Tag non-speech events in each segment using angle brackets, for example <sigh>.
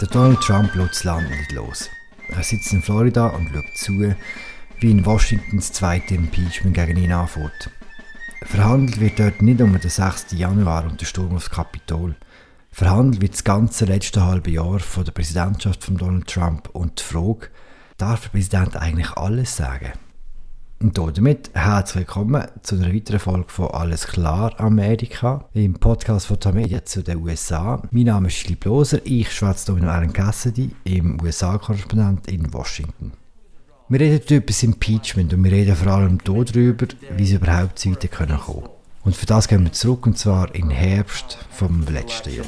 Der Donald Trump lässt das Land nicht los. Er sitzt in Florida und schaut zu, wie in Washington das zweite Impeachment gegen ihn anfängt. Verhandelt wird dort nicht um den 6. Januar und den Sturm aufs Kapitol. Verhandelt wird das ganze letzte halbe Jahr von der Präsidentschaft von Donald Trump und die Frage, darf der Präsident eigentlich alles sagen? Und damit herzlich willkommen zu einer weiteren Folge von Alles klar Amerika im Podcast von Tamedia zu den USA. Mein Name ist Philipp Loser, ich schwätze hier mit Alan Cassidy, im USA-Korrespondent in Washington. Wir reden über das Impeachment und wir reden vor allem darüber, wie es überhaupt zu weit kommen können. Und für das gehen wir zurück, und zwar in Herbst vom letzten Jahr.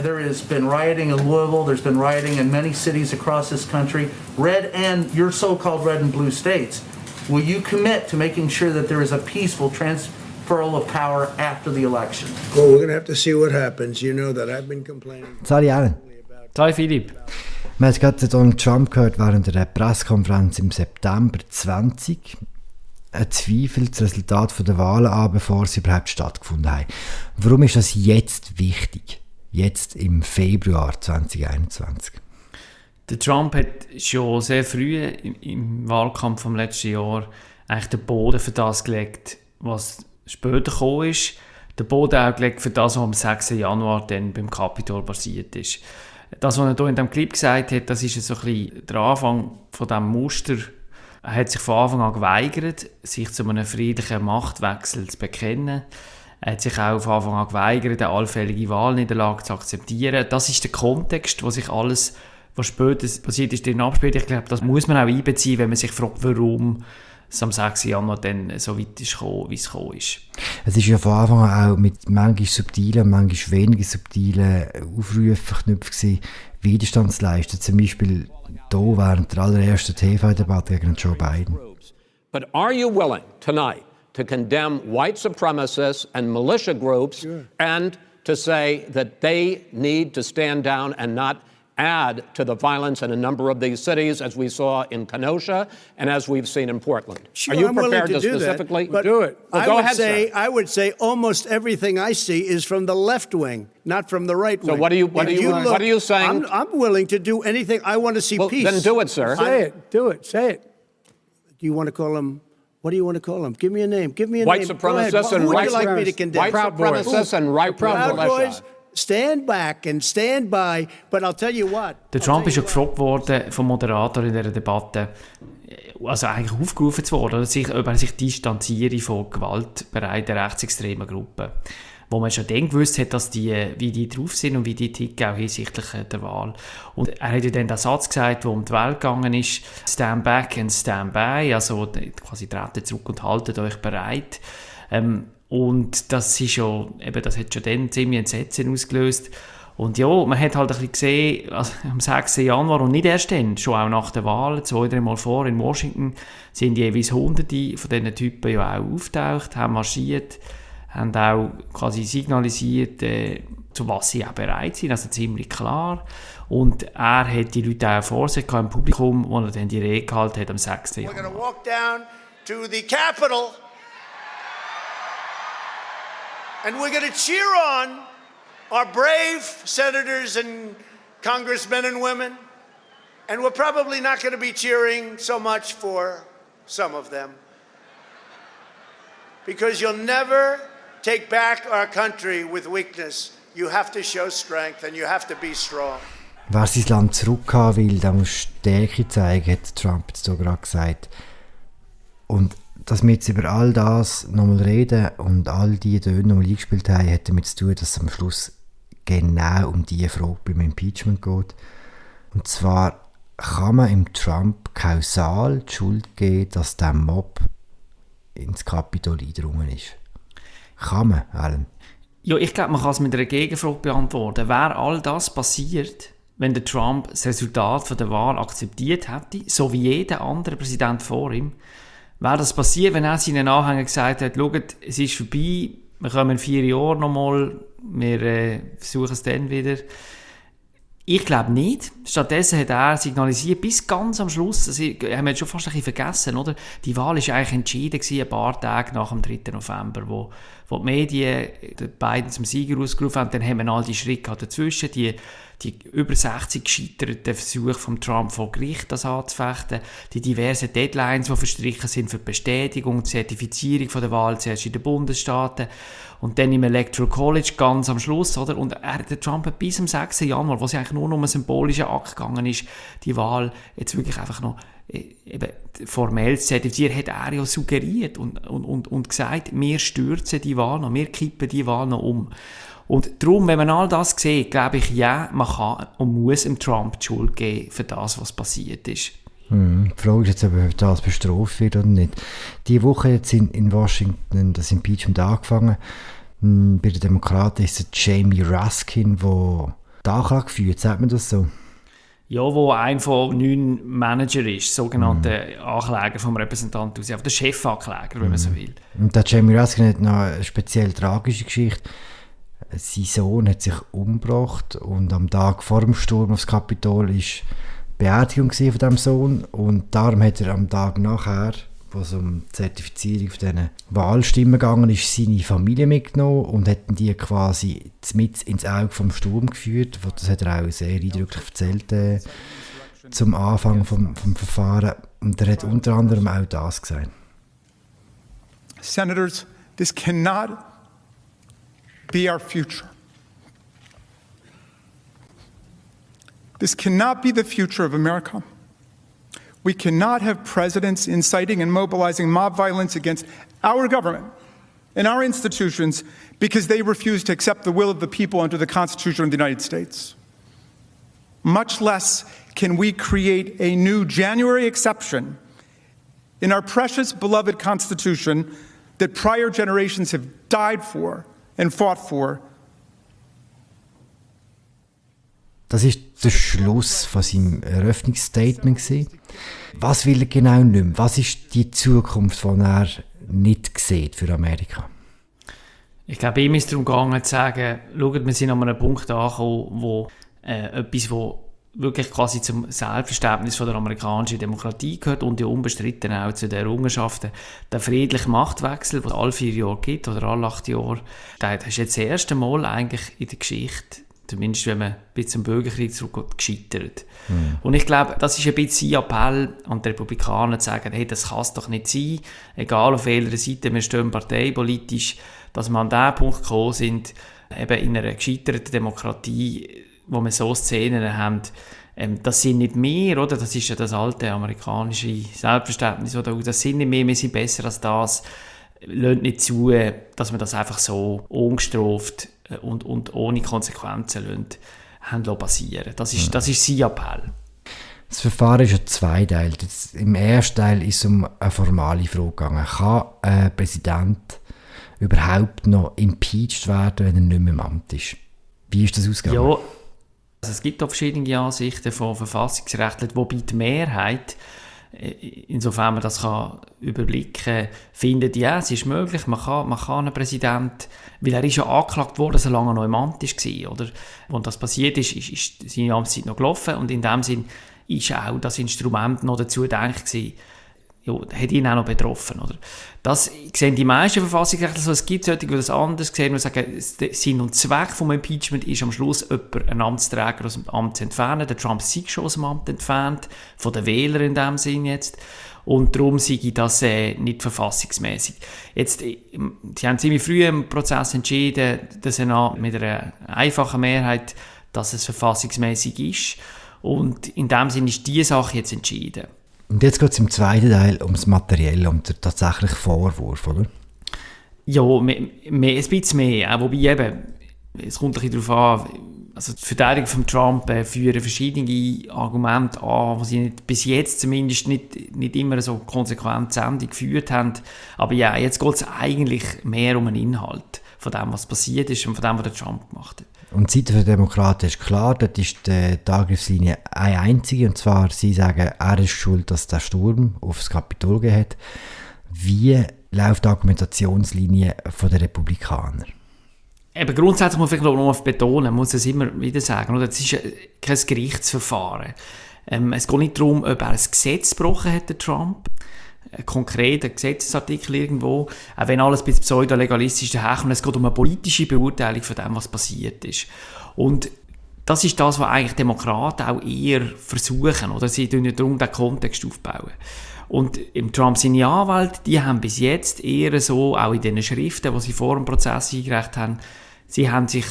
There has been rioting in Louisville. There's been rioting in many cities across this country, red and your so-called red and blue states. Will you commit to making sure that there is a peaceful transferal of power after the election? Well, we're going to have to see what happens. You know that I've been complaining. Sali Allen. Hi Philipp. Man hat gerade Donald Trump gehört während der Pressekonferenz im September 20. Er zweifelt das Resultat der Wahlen an, bevor sie überhaupt stattgefunden haben. Warum ist das jetzt wichtig? Jetzt im Februar 2021? Der Trump hat schon sehr früh im, Wahlkampf vom letzten Jahr eigentlich den Boden für das gelegt, was später gekommen ist. Den Boden auch gelegt für das, was am 6. Januar dann beim Capitol passiert ist. Das, was er hier in diesem Clip gesagt hat, das ist so ein bisschen der Anfang von diesem Muster. Er hat sich von Anfang an geweigert, sich zu einem friedlichen Machtwechsel zu bekennen. Er hat sich auch von Anfang an geweigert, eine allfällige Wahlniederlage zu akzeptieren. Das ist der Kontext, wo sich alles was später passiert ist, drin abspielt. Ich glaube, das muss man auch einbeziehen, wenn man sich fragt, warum es am 6. Januar dann so weit ist gekommen, wie es gekommen ist. Es ist ja von Anfang an auch mit manchmal subtilen, manchmal weniger subtilen Aufrufen verknüpft gewesen, Widerstand zu leisten. Zum Beispiel hier während der allerersten TV-Debatte gegen Joe Biden. But are you willing tonight to condemn white supremacists and militia groups sure. and to say that they need to stand down and not add to the violence in a number of these cities, as we saw in Kenosha and as we've seen in Portland. Sure, Are you I'm prepared to, to specifically that, do it? Well, I go would ahead, say sir. I would say almost everything I see is from the left wing, not from the right wing. So what are you what are you, look, what are you saying? I'm, I'm willing to do anything. I want to see well, peace. then do it, sir. Say it. Do it. Say it. Do you want to call him? What do you want to call him? Give me a name. Give me a white name. Go supremacists ahead. and Who would right you like me to condemn? white supremacists and right Proud militia. Boys. Stand back and stand by, but I'll tell you. Der Trump ist ja gefragt worden vom Moderator in dieser Debatte, also eigentlich aufgerufen worden, sich, ob er sich distanziere von gewaltbereiten rechtsextremen Gruppen. Wo man schon dann gewusst hat, dass die, wie die drauf sind und wie die ticken, auch hinsichtlich der Wahl. Und er hat ja dann den Satz gesagt, der um die Welt gegangen ist, stand back and stand by, also quasi treten zurück und haltet euch bereit. Ähm, und das ist ja, eben, das hat schon dann ziemlich Entsetzen ausgelöst. Und ja, man hat halt ein bisschen gesehen, also am 6. Januar und nicht erst dann, schon auch nach der Wahl, zwei, drei Mal vor in Washington, sind jeweils Hunderte von diesen Typen ja auch auftaucht, haben marschiert, haben auch quasi signalisiert, äh, zu was sie auch bereit sind, also ziemlich klar. Und er hat die Leute auch vor sich im Publikum, wo er dann die Rede gehalten hat am 6. Januar. We're going to walk down to the Capitol and we're going to cheer on our brave senators and congressmen and women. And we're probably not going to be cheering so much for some of them. Because you'll never take back our country with weakness. You have to show strength and you have to be strong. Wer sein Land zurückhaben will, der muss Stärke zeigen, hat Trump jetzt so gerade gesagt. Und dass wir jetzt über all das nochmal reden und all die Töne nochmal eingespielt haben, hat damit zu tun, dass es am Schluss genau um diese Frage beim Impeachment geht. Und zwar kann man im Trump kausal die Schuld geben, dass der Mob ins Kapitol eingedrungen ist. Kann man, Alan? Ja, ich glaube, man kann es mit einer Gegenfrage beantworten. Wäre all das passiert, wenn der Trump das Resultat von der Wahl akzeptiert hätte, so wie jeder andere Präsident vor ihm, wäre das passiert, wenn er seinen Anhängern gesagt hat, schaut, es ist vorbei, wir kommen in vier Jahren nochmal, wir äh, versuchen es dann wieder. Ich glaube nicht. Stattdessen hat er signalisiert, bis ganz am Schluss, das haben wir schon fast ein bisschen vergessen, oder? Die Wahl war eigentlich entschieden gewesen, ein paar Tage nach dem 3. November, wo, wo die Medien Biden zum Sieger ausgerufen haben, dann haben wir all die Schritte dazwischen, die, die über 60 gescheiterten Versuche von Trump vor Gericht das anzufechten, die diversen Deadlines, die verstrichen sind für die Bestätigung und Zertifizierung von der Wahl, zuerst in den Bundesstaaten und dann im Electoral College ganz am Schluss, oder? Und er, der Trump hat bis am 6. Januar, wo es eigentlich nur um einen symbolischen Akt gegangen ist, die Wahl jetzt wirklich einfach noch äh, eben formell zu zertifizieren, hat er ja suggeriert und, und, und, und gesagt, wir stürzen die Wahl noch, wir kippen die Wahl noch um. Und darum, wenn man all das sieht, glaube ich, ja, man kann und muss dem Trump die Schuld geben für das, was passiert ist. Hm, die Frage ist jetzt, ob das bestraft wird oder nicht. Die Woche jetzt in, in Washington das Impeachment angefangen. Hm, bei den Demokraten ist es Jamie Raskin, der die Anklage führt, sagt man das so? Ja, wo ein von neun Manager ist, sogenannte mm. Ankläger vom Repräsentanten aus, der Chefankläger, wenn mm. man so will. Und der Jamie Raskin hat noch eine speziell tragische Geschichte. Sein Sohn hat sich umgebracht und am Tag vor dem Sturm aufs Kapitol ist Beerdigung von diesem Sohn und darum hat er am Tag nachher, wo es um die Zertifizierung von diesen Wahlstimmen gegangen ist, seine Familie mitgenommen und hat die quasi mit ins Auge vom Sturm geführt. Das hat er auch sehr eindrücklich erzählt äh, zum Anfang vom, vom Verfahren und er hat unter anderem auch das gesagt. Senators, this cannot be our future. This cannot be the future of America. We cannot have presidents inciting and mobilizing mob violence against our government and our institutions because they refuse to accept the will of the people under the Constitution of the United States. Much less can we create a new January exception in our precious, beloved Constitution that prior generations have died for and fought for. Das ist der Schluss von seinem Eröffnungsstatement. Was will er genau nicht mehr? Was ist die Zukunft, die er nicht sieht für Amerika? Ich glaube, ihm ist darum gegangen zu sagen, schaut, wir sind an einem Punkt angekommen, wo äh, etwas, wo wirklich quasi zum Selbstverständnis von der amerikanischen Demokratie gehört und ja unbestritten auch zu den Errungenschaften. Der friedliche Machtwechsel, der alle vier Jahre gibt oder alle acht Jahre, das ist jetzt das erste Mal eigentlich in der Geschichte, zumindest wenn man bis zum Bürgerkrieg zurückgeht, gescheitert. Mhm. Und ich glaube, das ist ein bisschen sein Appell an die Republikaner, zu sagen, hey, das kann es doch nicht sein, egal auf welcher Seite wir stehen parteipolitisch, dass wir an den Punkt gekommen sind, eben in einer gescheiterten Demokratie wo wir so Szenen haben, ähm, das sind nicht mehr, oder? Das ist ja das alte amerikanische Selbstverständnis, oder? Das sind nicht mehr, wir sind besser als das. Lasst nicht zu, dass man das einfach so ungestraft äh, und, und ohne Konsequenzen lässt, haben passieren das ist, das ist sein Appell. Das Verfahren ist ja zweiteilt. Im ersten Teil ist es um eine formale Frage gegangen. Kann ein Präsident überhaupt noch impeached werden, wenn er nicht mehr im Amt ist? Wie ist das ausgegangen? Ja, also es gibt auch verschiedene Ansichten von Verfassungsrechtlern, wobei die Mehrheit, äh, insofern man das kann überblicken findet, ja, es ist möglich, man kann, man kann einen Präsident, weil er ist ja angeklagt worden, dass er noch im Amt war, oder? Und das passiert ist, ist, ist seine Amtszeit noch gelaufen und in dem Sinn ist auch das Instrument noch dazu gedacht gewesen, ja, hat ihn auch noch betroffen. Oder? Das sehen die meisten Verfassungsrechtler so. Es gibt solche, die das anders sehen und sagen, Sinn und Zweck vom Impeachment ist am Schluss, jemand, einen Amtsträger aus dem Amt zu entfernen. Der Trump sich schon aus dem Amt entfernt, von den Wählern in dem Sinn jetzt. Und darum sei das äh, nicht verfassungsmäßig. Jetzt, äh, sie haben ziemlich früh im Prozess entschieden, der Senat mit einer einfachen Mehrheit, dass es verfassungsmäßig ist. Und in dem Sinn ist diese Sache jetzt entschieden. Und jetzt geht es im zweiten Teil ums Materielle, um den tatsächlichen Vorwurf, oder? Ja, mehr, mehr, ein bisschen mehr. Auch wobei eben, es kommt ein bisschen darauf an, also die Verteidigung von Trump äh, führen verschiedene Argumente an, die sie nicht, bis jetzt zumindest nicht, nicht immer so konsequent zu Ende geführt haben. Aber ja, jetzt geht es eigentlich mehr um den Inhalt von dem, was passiert ist und von dem, was der Trump gemacht hat. Und die Seite der Demokraten ist klar, dort ist die, die Angriffslinie eine einzige, und zwar, sie sagen, er ist schuld, dass der Sturm aufs Kapitol gegeben hat. Wie läuft die Argumentationslinie der Republikaner? Eben grundsätzlich muss ich noch mal betonen, muss es immer wieder sagen, oder? es ist kein Gerichtsverfahren. Ähm, es geht nicht darum, ob er ein Gesetz gebrochen hat, der Trump, ein konkreter Gesetzesartikel irgendwo, auch wenn alles bisschen pseudo-legalistisch daherkommt, es geht um eine politische Beurteilung von dem, was passiert ist. Und das ist das, was eigentlich Demokraten auch eher versuchen, oder? Sie tun ja darum den Kontext aufbauen. Und im Trump seine Anwälte, die haben bis jetzt eher so, auch in den Schriften, die sie vor dem Prozess eingereicht haben, sie haben sich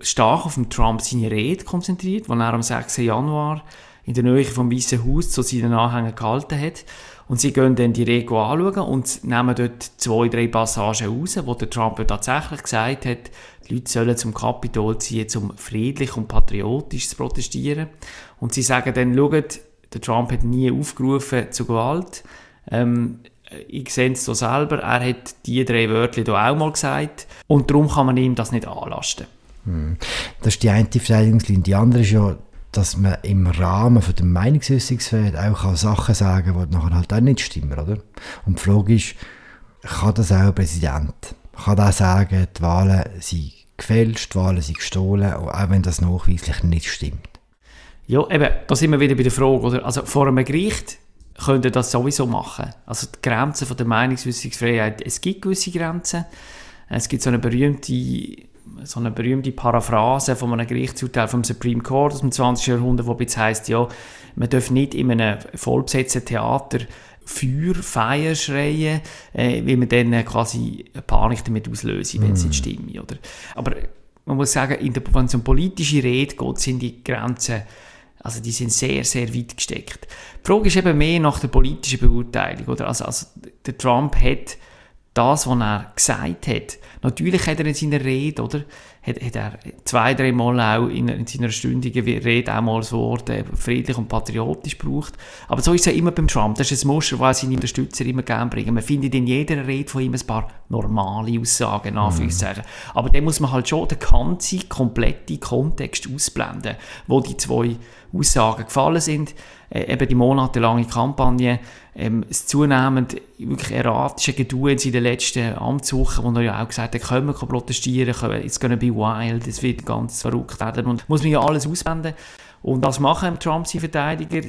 stark auf den Trump seine Rede konzentriert, die er am 6. Januar in der Nähe vom Weißen Haus zu seinen Anhängern gehalten hat. Und sie gehen dann die Rede anschauen und nehmen dort zwei, drei Passagen raus, wo der Trump tatsächlich gesagt hat, die Leute sollen zum Kapitol ziehen, um friedlich und patriotisch zu protestieren. Und sie sagen dann, schaut, der Trump hat nie aufgerufen zu Gewalt. Ähm, ich sehe es so selber, er hat die drei Wörter hier auch mal gesagt und darum kann man ihm das nicht anlasten. Hm. Das ist die eine Verteidigungslinie. Die andere ist ja, dass man im Rahmen von der Meinungsäußerungsfreiheit auch Sachen sagen kann, die nachher halt auch nicht stimmen, oder? Und die Frage ist, kann das auch ein Präsident? Kann er sagen, die Wahlen sind gefälscht, die Wahlen sind gestohlen, auch wenn das nachweislich nicht stimmt? Ja, eben, da sind wir wieder bei der Frage, oder? Also vor einem Gericht könnte das sowieso machen. Also die Grenzen von der Meinungsäußerungsfreiheit, es gibt gewisse Grenzen. Es gibt so eine berühmte, so eine berühmte Paraphrase von einem Gerichtsurteil vom Supreme Court aus dem 20. Jahrhundert, wo jetzt heisst, ja, man darf nicht in einem vollbesetzten Theater Feuer, Feier schreien, äh, weil man dann quasi Panik damit auslösen, wenn es nicht mm. stimmt. Oder? Aber man muss sagen, in der, wenn es um politische Rede geht, sind die Grenzen also die sind sehr, sehr weit gesteckt. Die Frage ist eben mehr nach der politischen Beurteilung. Oder? Also, also der Trump hat das, was er gesagt hat, natürlich hat er in seiner Rede, oder, hat, hat er zwei, drei Mal auch in, in seiner stündigen Rede auch mal das Wort äh, friedlich und patriotisch gebraucht. Aber so ist es ja immer beim Trump. Das ist ein Muster, das seine Unterstützer immer gerne bringen. Man findet in jeder Rede von ihm ein paar normale Aussagen, in Anführungszeichen. Mhm. Aber dann muss man halt schon den ganzen, kompletten Kontext ausblenden, wo die zwei Aussagen gefallen sind. Äh, eben die monatelange Kampagne, ähm, das zunehmend wirklich erratische Geduld in den letzten Amtswochen, wo er ja auch gesagt hat, können wir protestieren, it's gonna be wild, es wird ganz verrückt werden und muss man ja alles ausblenden. Und das machen Trump seine Verteidiger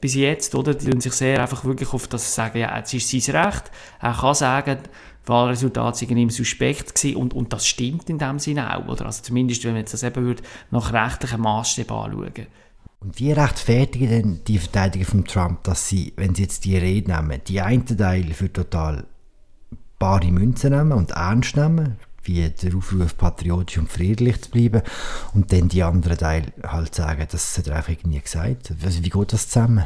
bis jetzt, oder? Die tun sich sehr einfach wirklich auf das sagen, ja, jetzt ist sein Recht. Er kann sagen, Wahlresultate sind ihm suspekt gewesen und, und das stimmt in dem Sinne auch, oder? Also zumindest, wenn man das eben würde, nach rechtlichen Maßstäben anschauen und wie rechtfertigen denn die Verteidiger von Trump, dass sie, wenn sie jetzt die Rede nehmen, die einen Teil für total bare Münzen nehmen und ernst nehmen, wie der Aufruf, patriotisch und friedlich zu bleiben, und dann die anderen Teil halt sagen, das hat er einfach nie gesagt. Also wie geht das zusammen?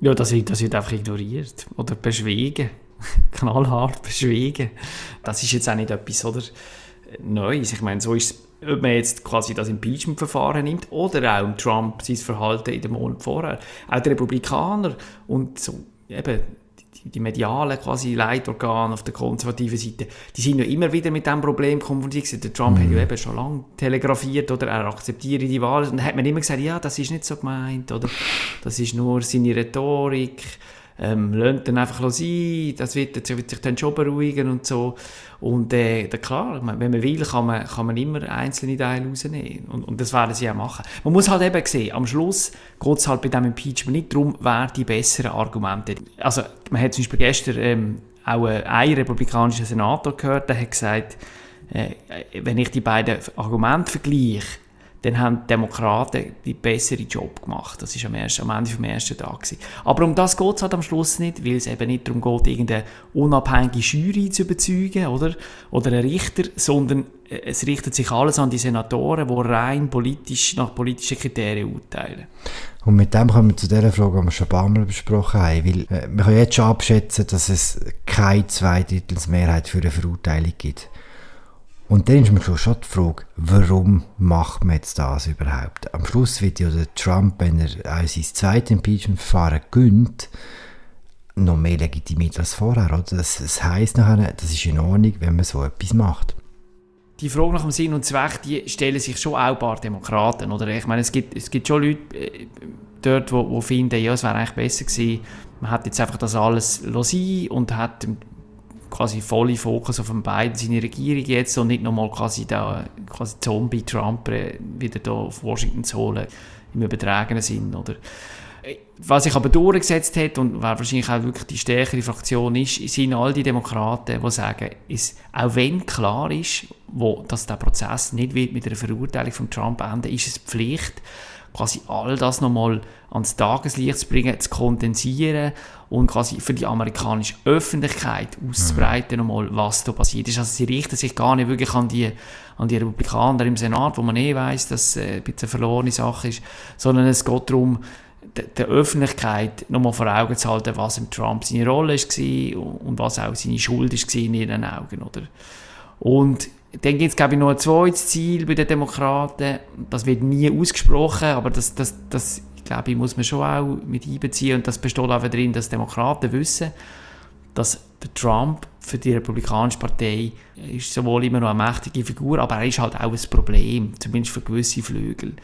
Ja, das wird, das wird einfach ignoriert oder beschwiegen. <laughs> Knallhart beschwiegen. Das ist jetzt auch nicht etwas, oder? Neues. Ich meine, so ist es ob man jetzt quasi das Impeachment-Verfahren nimmt oder auch Trump sein Verhalten in den Monaten vorher. Auch die Republikaner und so eben die, die medialen quasi Leitorgane auf der konservativen Seite, die sind ja immer wieder mit diesem Problem konfrontiert. Der Trump mhm. hat ja eben schon lange telegrafiert oder er akzeptiert die Wahl. Und dann hat man immer gesagt, ja, das ist nicht so gemeint oder das ist nur seine Rhetorik ähm, lasst dann einfach sein, das wird, das wird sich dann schon beruhigen und so. Und äh, klar, wenn man will, kann man, kann man immer einzelne Teile rausnehmen. Und, und das werden sie auch machen. Man muss halt eben sehen, am Schluss geht es halt bei diesem Impeachment nicht darum, wer die besseren Argumente Also, man hat zum Beispiel gestern ähm, auch einen republikanischen Senator gehört, der hat gesagt, äh, wenn ich die beiden Argumente vergleiche, dann haben die Demokraten die bessere Job gemacht. Das war am, am Ende des ersten Tages. Aber um das geht es halt am Schluss nicht, weil es eben nicht darum geht, irgendeine unabhängige Jury zu überzeugen oder, oder einen Richter, sondern äh, es richtet sich alles an die Senatoren, die rein politisch, nach politischen Kriterien urteilen. Und mit dem kommen wir zu der Frage, die wir schon ein paar Mal besprochen haben. Weil äh, wir können jetzt schon abschätzen, dass es keine Zweidrittelsmehrheit für eine Verurteilung gibt. Und dann ist mir schon die Frage, warum macht man jetzt das überhaupt? Am Schluss wird ja der Trump, wenn er auch sein zweites Impeachment-Verfahren gönnt, noch mehr legitimiert als vorher. Oder? Das, das heisst nachher, das ist in Ordnung, wenn man so etwas macht. Die Frage nach dem Sinn und Zweck, die stellen sich schon auch ein paar Demokraten. Oder? Ich meine, es gibt, es gibt schon Leute äh, dort, die finden, ja, es wäre eigentlich besser gewesen, man hat jetzt einfach das alles sein und hat quasi volle Fokus auf den beiden, seine Regierung jetzt und nicht nochmal quasi da quasi Zombie-Trump wieder da auf Washington zu holen, im übertragenen Sinn, oder? was sich aber durchgesetzt hat und wer wahrscheinlich auch wirklich die stärkere Fraktion ist, sind all die Demokraten, die sagen, ist, auch wenn klar ist, wo, dass der Prozess nicht wird mit einer Verurteilung von Trump enden, ist es Pflicht, quasi all das nochmal ans Tageslicht zu bringen, zu kondensieren und quasi für die amerikanische Öffentlichkeit auszubreiten, mhm. nochmal, was da passiert ist. Also sie richten sich gar nicht wirklich an die, an die Republikaner im Senat, wo man eh weiß, dass äh, ein bisschen eine verlorene Sache ist, sondern es geht darum, der Öffentlichkeit nochmal vor Augen zu halten, was im Trump seine Rolle war und was auch seine Schuld war in ihren Augen. Oder? Und dann gibt es, glaube ich, noch ein zweites Ziel bei den Demokraten. Das wird nie ausgesprochen, aber das, das, das glaube ich, muss man schon auch mit einbeziehen. Und das besteht auch darin, dass Demokraten wissen, dass der Trump für die Republikanische Partei ist sowohl immer noch eine mächtige Figur, aber er ist halt auch ein Problem, zumindest für gewisse Flügel.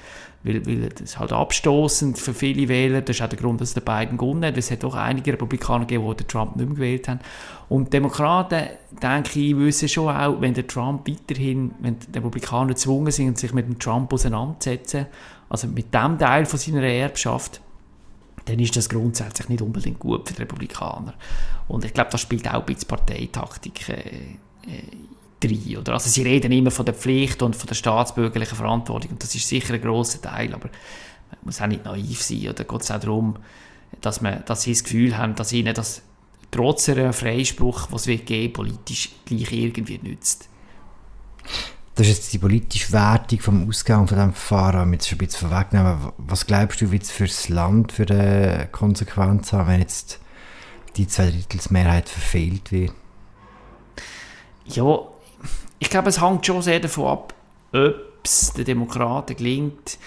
Weil, weil das halt abstoßend für viele Wähler. Das ist auch der Grund, dass der beiden gewonnen hat. Es hat auch einige Republikaner gegeben, die den Trump nicht mehr gewählt haben. Und Demokraten, denke ich, wissen schon auch, wenn der Trump weiterhin, wenn die Republikaner gezwungen sind, sich mit dem Trump auseinanderzusetzen, also mit dem Teil von seiner Erbschaft, dann ist das grundsätzlich nicht unbedingt gut für die Republikaner. Und ich glaube, das spielt auch ein bisschen Parteitaktik äh, äh, rein. Oder? Also sie reden immer von der Pflicht und von der staatsbürgerlichen Verantwortung und das ist sicher ein grosser Teil, aber man muss auch nicht naiv sein. Oder geht es auch darum, dass, man, dass sie das Gefühl haben, dass ihnen das trotz einem Freispruch, was es geben politisch gleich irgendwie nützt. Das ist jetzt die politische Wertung vom Ausgang von diesem Verfahren, mit schon ein bisschen vorwegnehmen. Was glaubst du, wie es für das Land für eine Konsequenz haben, wenn jetzt die Zweidrittelsmehrheit verfehlt wird? Ja, ich glaube, es hängt schon sehr davon ab, ob es den Demokraten gelingt,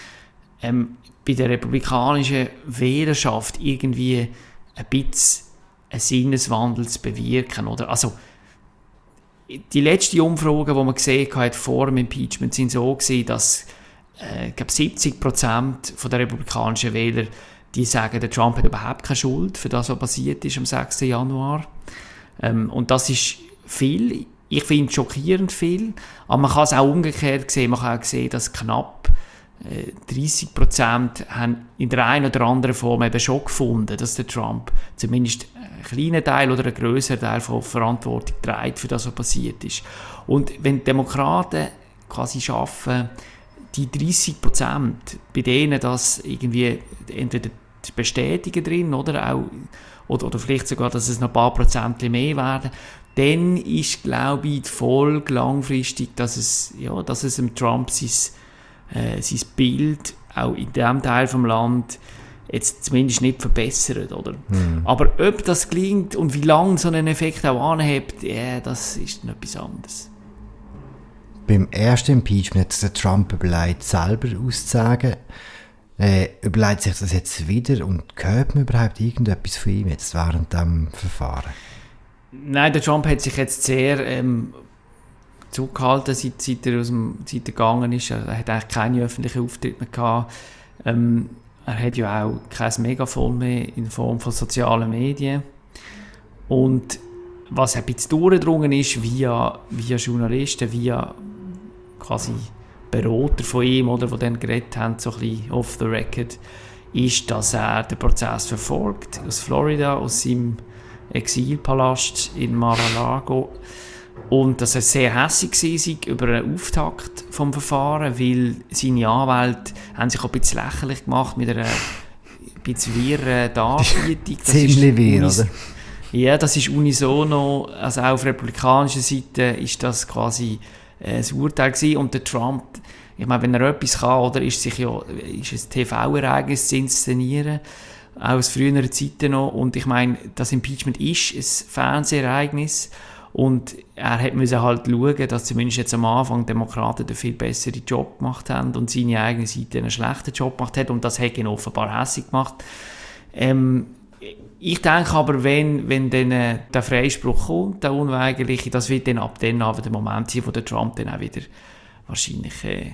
ähm, bei der republikanischen Wählerschaft irgendwie ein bisschen einen Sinneswandel zu bewirken. Oder? Also, die letzten Umfragen, die man gesehen hat vor dem Impeachment, sind so gewesen, dass äh, ich glaube 70 Prozent der republikanischen Wähler die sagen, der Trump hat überhaupt keine Schuld für das, was passiert ist am 6. Januar. Ähm, und das ist viel. Ich finde es schockierend viel. Aber man kann es auch umgekehrt sehen. Man kann auch sehen, dass knapp 30 äh, Prozent in der einen oder anderen Form eben schon gefunden, dass der Trump zumindest einen kleinen Teil oder einen größeren Teil von Verantwortung trägt für das, was passiert ist. Und wenn die Demokraten quasi schaffen, die 30 Prozent, bei denen das irgendwie entweder bestätigen drin oder auch oder, oder vielleicht sogar, dass es noch ein paar Prozent mehr werden, dann ist, glaube ich, die Folge langfristig, dass es, ja, dass es dem Trump sein äh, sein Bild auch in diesem Teil vom Land jetzt zumindest nicht verbessert, oder? Mhm. Aber ob das gelingt und wie lange so ein Effekt auch anhebt, ja, das ist noch etwas anderes. Beim ersten Impeachment hat der Trump überlegt, selber auszusagen. Äh, überlegt sich das jetzt wieder und hört man überhaupt irgendetwas von ihm jetzt während dem Verfahren? Nein, der Trump hat sich jetzt sehr ähm, zurückgehalten, seit, seit, er aus dem, seit er gegangen ist. Er hat eigentlich keine öffentlichen Auftritte mehr gehabt. Ähm, er hat ja auch kein Megafon mehr in Form von sozialen Medien. Und was ein bisschen durchgedrungen ist, via, via Journalisten, via quasi Berater von ihm, oder, die dann geredet haben, so ein bisschen off the record, ist, dass er den Prozess verfolgt, aus Florida, aus seinem Exilpalast in Mar-a-Lago und dass er sehr hässlich war über den Auftakt des Verfahrens, weil seine Anwälte haben sich auch ein bisschen lächerlich gemacht mit einer ein bisschen wirren Darbietung. Ziemlich wirr, oder? Ja, das ist unisono, also auch auf republikanischer Seite ist das quasi äh, das Urteil gewesen. und der Trump, ich meine, wenn er etwas kann, oder, ist sich ja, ist ein TV-Ereignis zu inszenieren, auch aus früheren Zeiten noch und ich meine, das Impeachment ist ein Fernsehereignis und er müssen halt schauen, dass zumindest jetzt am Anfang Demokraten einen viel besseren Job gemacht haben und seine eigene Seite einen schlechten Job gemacht hat. Und das hat ihn offenbar hässlich gemacht. Ähm, ich denke aber, wenn, wenn dann äh, der Freispruch kommt, der unweigerliche, das wird dann ab dann aber der Moment sein, wo der Trump dann auch wieder wahrscheinlich äh,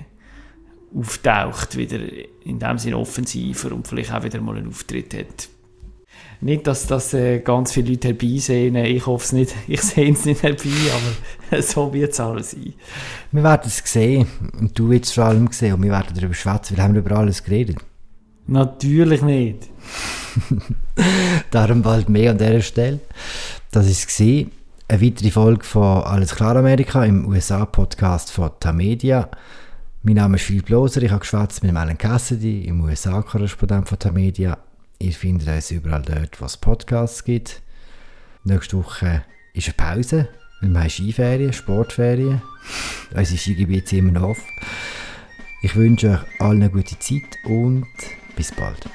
auftaucht, wieder in dem Sinne offensiver und vielleicht auch wieder mal einen Auftritt hat nicht, dass das äh, ganz viele Leute herbeisehen. Ich hoffe es nicht. Ich <laughs> sehe es nicht herbei, aber <laughs> so wird es auch sein. Wir werden es sehen. Und du wirst es vor allem sehen. Und wir werden darüber schwätzen. Wir haben über alles geredet. Natürlich nicht. <laughs> Darum bald mehr an dieser Stelle. Das ist gesehen. Eine weitere Folge von Alles klar Amerika im USA-Podcast von Tamedia. Mein Name ist Philipp Loser, ich habe geschwätzt mit Alan Cassidy, im USA-Korrespondent von Tamedia. Ihr findet uns überall dort, wo es Podcasts gibt. Nächste Woche ist eine Pause, weil wir haben Skiferien, Sportferien. <laughs> Unsere Skigebiete sind immer noch offen. Ich wünsche euch allen eine gute Zeit und bis bald.